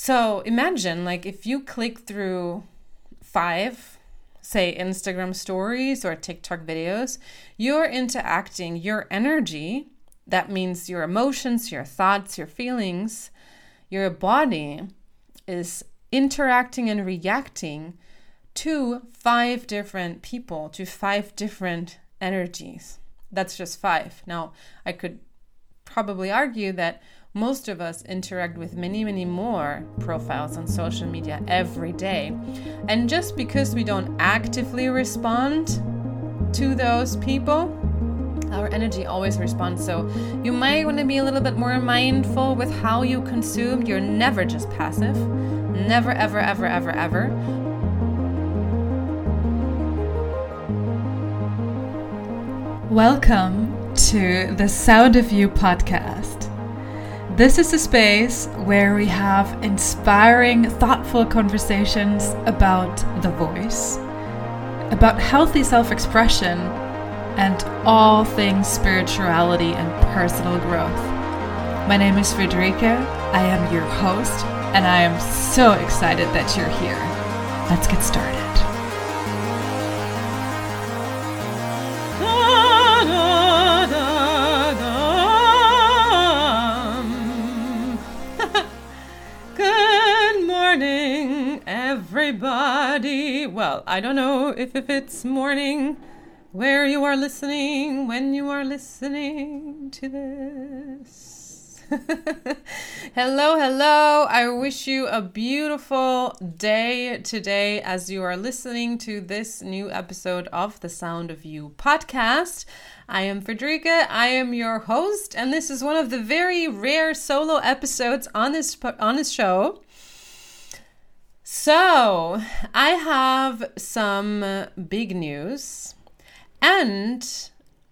So imagine, like, if you click through five, say, Instagram stories or TikTok videos, you're interacting your energy. That means your emotions, your thoughts, your feelings, your body is interacting and reacting to five different people, to five different energies. That's just five. Now, I could probably argue that most of us interact with many, many more profiles on social media every day. And just because we don't actively respond to those people, our energy always responds. So you might want to be a little bit more mindful with how you consume. You're never just passive. Never, ever, ever, ever, ever. Welcome to the Sound of You podcast. This is a space where we have inspiring, thoughtful conversations about the voice, about healthy self expression, and all things spirituality and personal growth. My name is Friederike. I am your host, and I am so excited that you're here. Let's get started. Everybody. Well, I don't know if, if it's morning, where you are listening, when you are listening to this. hello, hello. I wish you a beautiful day today as you are listening to this new episode of the Sound of You podcast. I am Friederike. I am your host, and this is one of the very rare solo episodes on this on this show. So, I have some big news and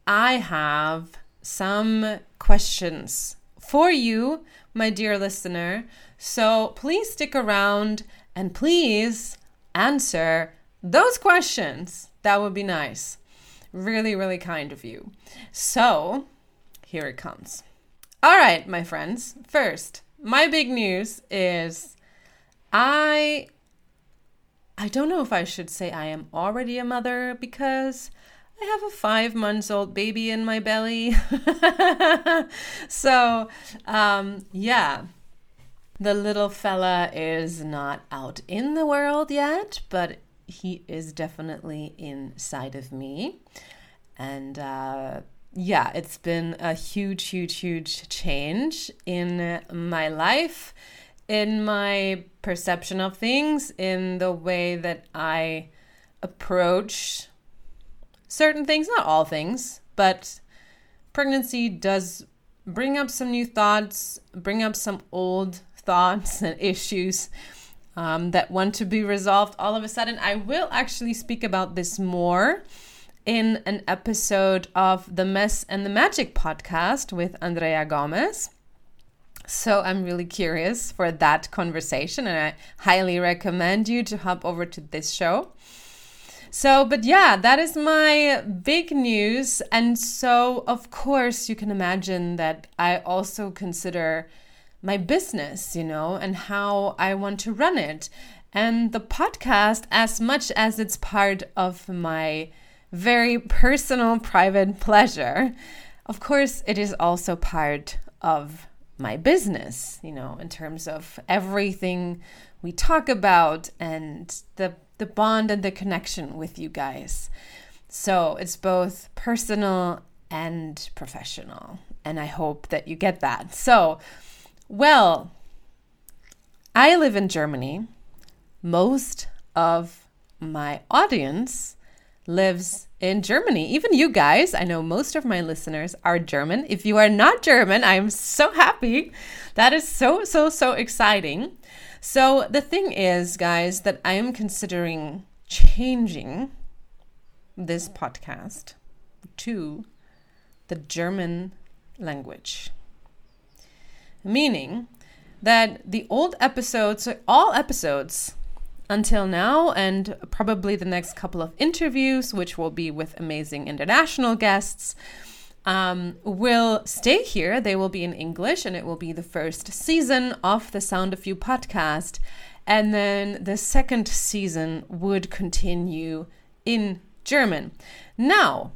I have some questions for you, my dear listener. So, please stick around and please answer those questions. That would be nice. Really, really kind of you. So, here it comes. All right, my friends. First, my big news is I I don't know if I should say I am already a mother because I have a five months old baby in my belly. so, um, yeah, the little fella is not out in the world yet, but he is definitely inside of me. And uh, yeah, it's been a huge, huge, huge change in my life in my perception of things, in the way that I approach certain things, not all things, but pregnancy does bring up some new thoughts, bring up some old thoughts and issues um, that want to be resolved all of a sudden. I will actually speak about this more in an episode of the Mess and the Magic podcast with Andrea Gomez. So I'm really curious for that conversation, and I highly recommend you to hop over to this show. So, but yeah, that is my big news. And so, of course, you can imagine that I also consider my business, you know, and how I want to run it. And the podcast, as much as it's part of my very personal, private pleasure, of course, it is also part of my business, you know, in terms of everything we talk about and the the bond and the connection with you guys. So, it's both personal and professional, and I hope that you get that. So, well, I live in Germany. Most of my audience lives in Germany. Even you guys, I know most of my listeners are German. If you are not German, I'm so happy. That is so, so, so exciting. So, the thing is, guys, that I am considering changing this podcast to the German language. Meaning that the old episodes, all episodes until now, and probably the next couple of interviews, which will be with amazing international guests, um, will stay here. They will be in English, and it will be the first season of the Sound of You podcast. And then the second season would continue in German. Now,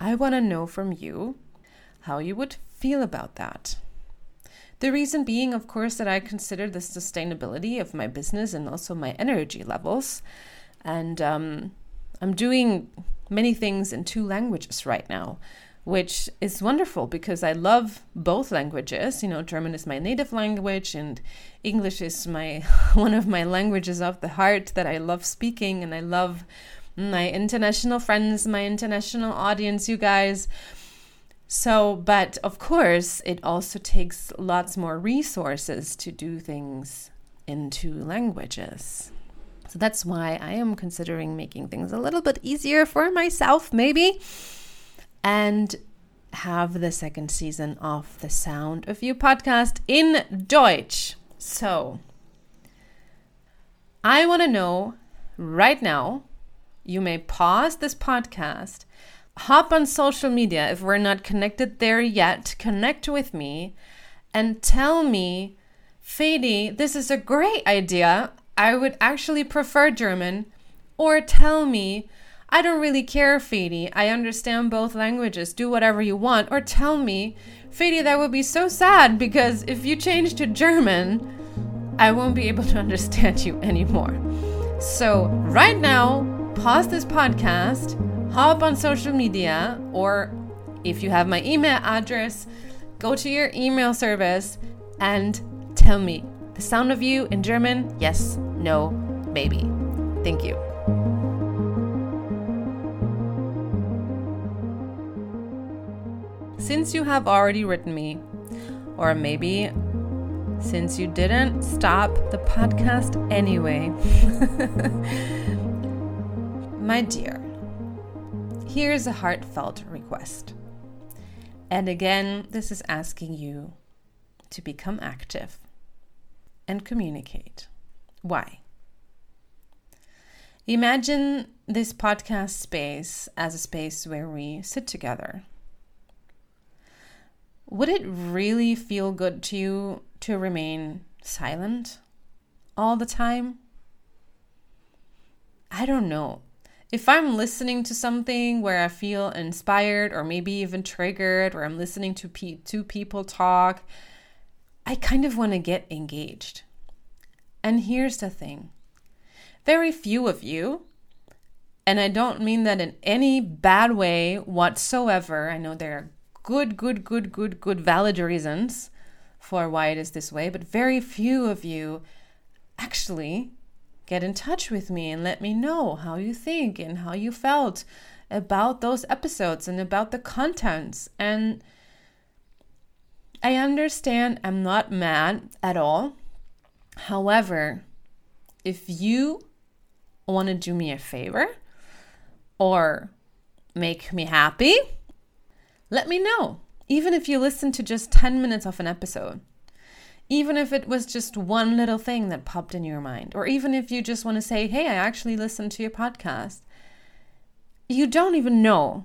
I want to know from you how you would feel about that. The reason being, of course, that I consider the sustainability of my business and also my energy levels. And um, I'm doing many things in two languages right now, which is wonderful because I love both languages. You know, German is my native language and English is my one of my languages of the heart that I love speaking and I love my international friends, my international audience, you guys. So, but of course, it also takes lots more resources to do things in two languages. So that's why I am considering making things a little bit easier for myself, maybe, and have the second season of the Sound of You podcast in Deutsch. So, I want to know right now, you may pause this podcast hop on social media if we're not connected there yet. Connect with me and tell me, Fadi, this is a great idea. I would actually prefer German. Or tell me, I don't really care, Fadi. I understand both languages. Do whatever you want. Or tell me, Fadi, that would be so sad because if you change to German, I won't be able to understand you anymore. So, right now, pause this podcast hop on social media, or if you have my email address, go to your email service and tell me the sound of you in German yes, no, maybe. Thank you. Since you have already written me, or maybe since you didn't stop the podcast anyway, my dear, Here's a heartfelt request. And again, this is asking you to become active and communicate. Why? Imagine this podcast space as a space where we sit together. Would it really feel good to you to remain silent all the time? I don't know if I'm listening to something where I feel inspired or maybe even triggered, or I'm listening to pe- two people talk, I kind of want to get engaged. And here's the thing very few of you, and I don't mean that in any bad way whatsoever. I know there are good, good, good, good, good, valid reasons for why it is this way, but very few of you actually get in touch with me and let me know how you think and how you felt about those episodes and about the contents. And I understand I'm not mad at all. However, if you want to do me a favor or make me happy, let me know. Even if you listen to just 10 minutes of an episode even if it was just one little thing that popped in your mind, or even if you just want to say, Hey, I actually listened to your podcast, you don't even know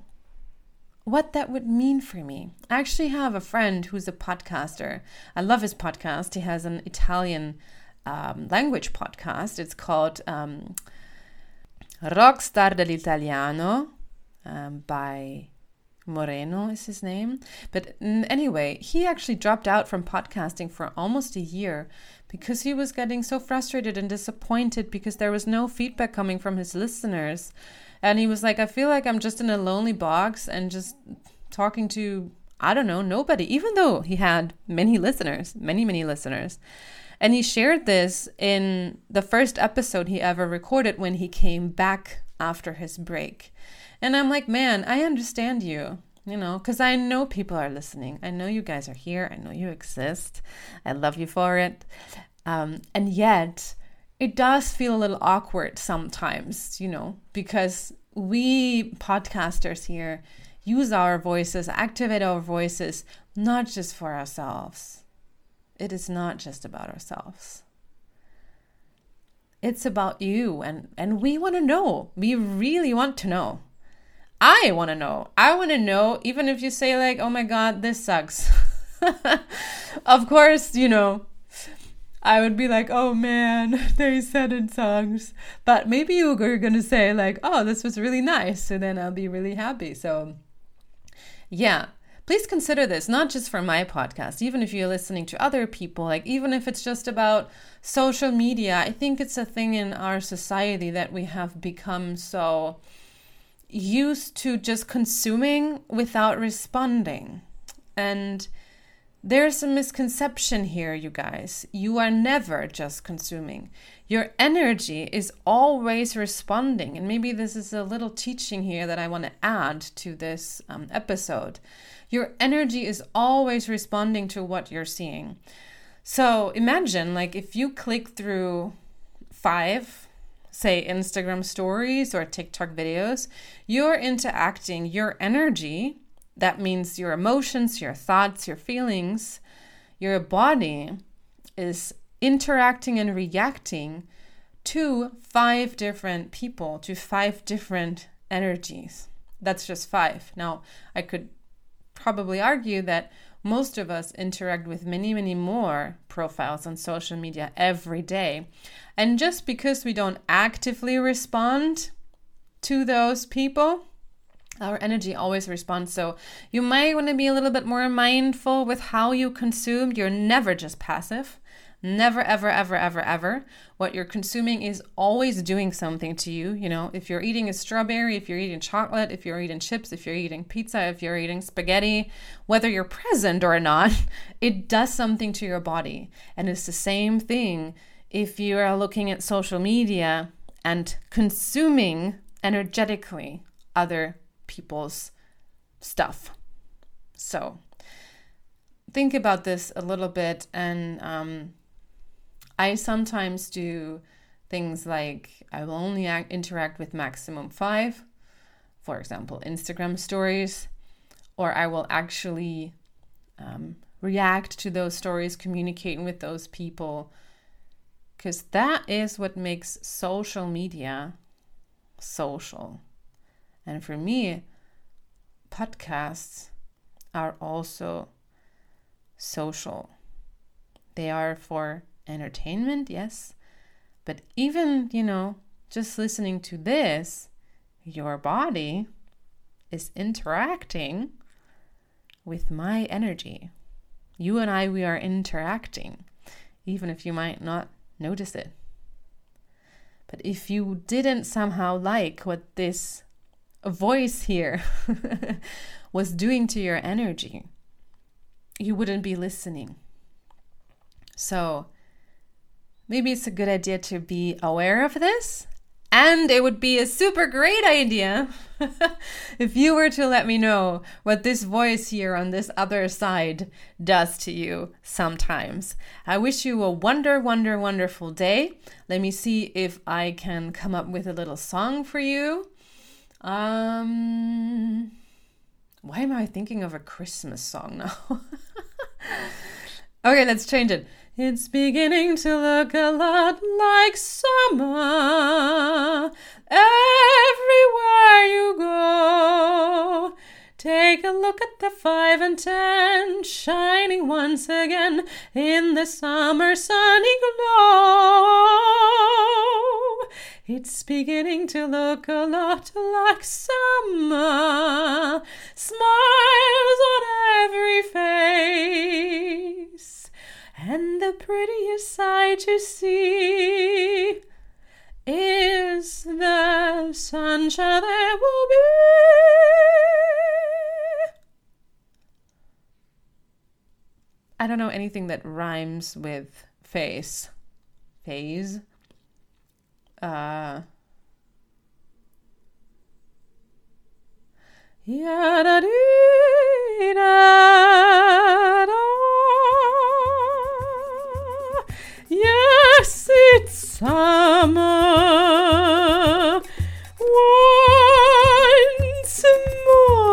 what that would mean for me. I actually have a friend who's a podcaster. I love his podcast. He has an Italian um, language podcast. It's called um, Rockstar dell'Italiano um, by Moreno is his name. But mm, anyway, he actually dropped out from podcasting for almost a year because he was getting so frustrated and disappointed because there was no feedback coming from his listeners. And he was like, I feel like I'm just in a lonely box and just talking to, I don't know, nobody, even though he had many listeners, many, many listeners. And he shared this in the first episode he ever recorded when he came back after his break. And I'm like, man, I understand you, you know, because I know people are listening. I know you guys are here. I know you exist. I love you for it. Um, and yet, it does feel a little awkward sometimes, you know, because we podcasters here use our voices, activate our voices, not just for ourselves. It is not just about ourselves. It's about you, and, and we want to know. We really want to know. I want to know. I want to know, even if you say, like, oh my God, this sucks. of course, you know, I would be like, oh man, they said it sucks. But maybe you are going to say, like, oh, this was really nice. So then I'll be really happy. So, yeah, please consider this, not just for my podcast, even if you're listening to other people, like, even if it's just about social media. I think it's a thing in our society that we have become so used to just consuming without responding. And there's a misconception here, you guys. You are never just consuming. Your energy is always responding. And maybe this is a little teaching here that I want to add to this um, episode. Your energy is always responding to what you're seeing. So imagine, like, if you click through five say Instagram stories or TikTok videos, you're interacting your energy. That means your emotions, your thoughts, your feelings, your body is interacting and reacting to five different people, to five different energies. That's just five. Now, I could probably argue that most of us interact with many, many more profiles on social media every day. And just because we don't actively respond to those people, our energy always responds. So you might want to be a little bit more mindful with how you consume. You're never just passive. Never, ever, ever, ever, ever. What you're consuming is always doing something to you. You know, if you're eating a strawberry, if you're eating chocolate, if you're eating chips, if you're eating pizza, if you're eating spaghetti, whether you're present or not, it does something to your body. And it's the same thing if you are looking at social media and consuming energetically other people's stuff. So, think about this a little bit and um, I sometimes do things like I will only act, interact with maximum five, for example, Instagram stories, or I will actually um, react to those stories, communicating with those people, because that is what makes social media social. And for me, podcasts are also social. They are for entertainment, yes. But even, you know, just listening to this, your body is interacting with my energy. You and I, we are interacting, even if you might not notice it. But if you didn't somehow like what this voice here was doing to your energy, you wouldn't be listening. So, maybe it's a good idea to be aware of this. And it would be a super great idea if you were to let me know what this voice here on this other side does to you sometimes. I wish you a wonder, wonder, wonderful day. Let me see if I can come up with a little song for you. Um, why am I thinking of a Christmas song now? okay, let's change it. It's beginning to look a lot like summer everywhere you go. Take a look at the five and ten shining once again in the summer sunny glow. It's beginning to look a lot like summer. Smiles on every face and the prettiest sight to see is the sunshine there will be. I don't know anything that rhymes with face. Phase. Uh. Da dee da it's summer once more.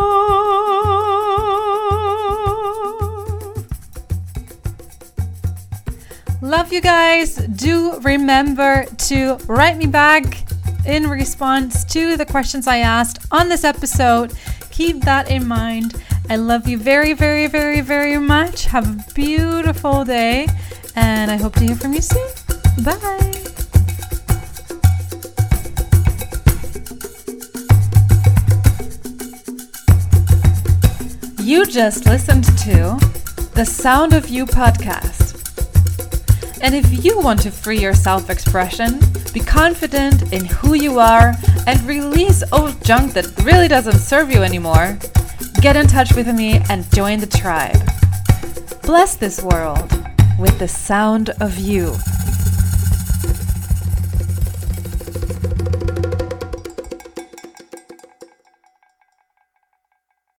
Love you guys. Do remember to write me back in response to the questions I asked on this episode. Keep that in mind. I love you very, very, very, very much. Have a beautiful day, and I hope to hear from you soon. Bye. You just listened to the Sound of You podcast. And if you want to free your self expression, be confident in who you are, and release old junk that really doesn't serve you anymore, get in touch with me and join the tribe. Bless this world with the sound of you.